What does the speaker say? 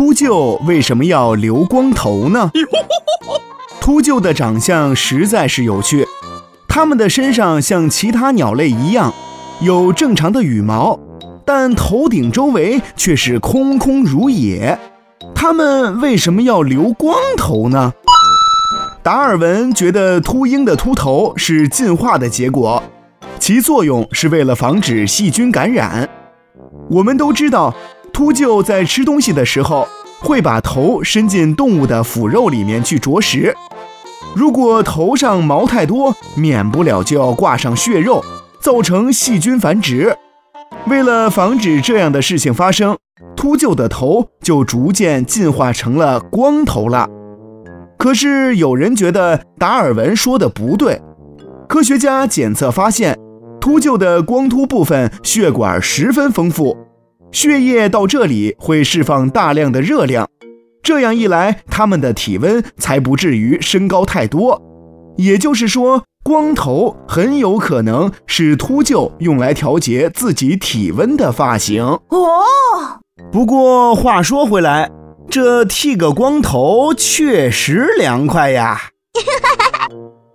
秃鹫为什么要留光头呢？秃鹫的长相实在是有趣，它们的身上像其他鸟类一样，有正常的羽毛，但头顶周围却是空空如也。它们为什么要留光头呢？达尔文觉得秃鹰的秃头是进化的结果，其作用是为了防止细菌感染。我们都知道，秃鹫在吃东西的时候会把头伸进动物的腐肉里面去啄食。如果头上毛太多，免不了就要挂上血肉，造成细菌繁殖。为了防止这样的事情发生，秃鹫的头就逐渐进化成了光头了。可是有人觉得达尔文说的不对。科学家检测发现，秃鹫的光秃部分血管十分丰富，血液到这里会释放大量的热量，这样一来，它们的体温才不至于升高太多。也就是说，光头很有可能是秃鹫用来调节自己体温的发型。哦，不过话说回来。这剃个光头确实凉快呀。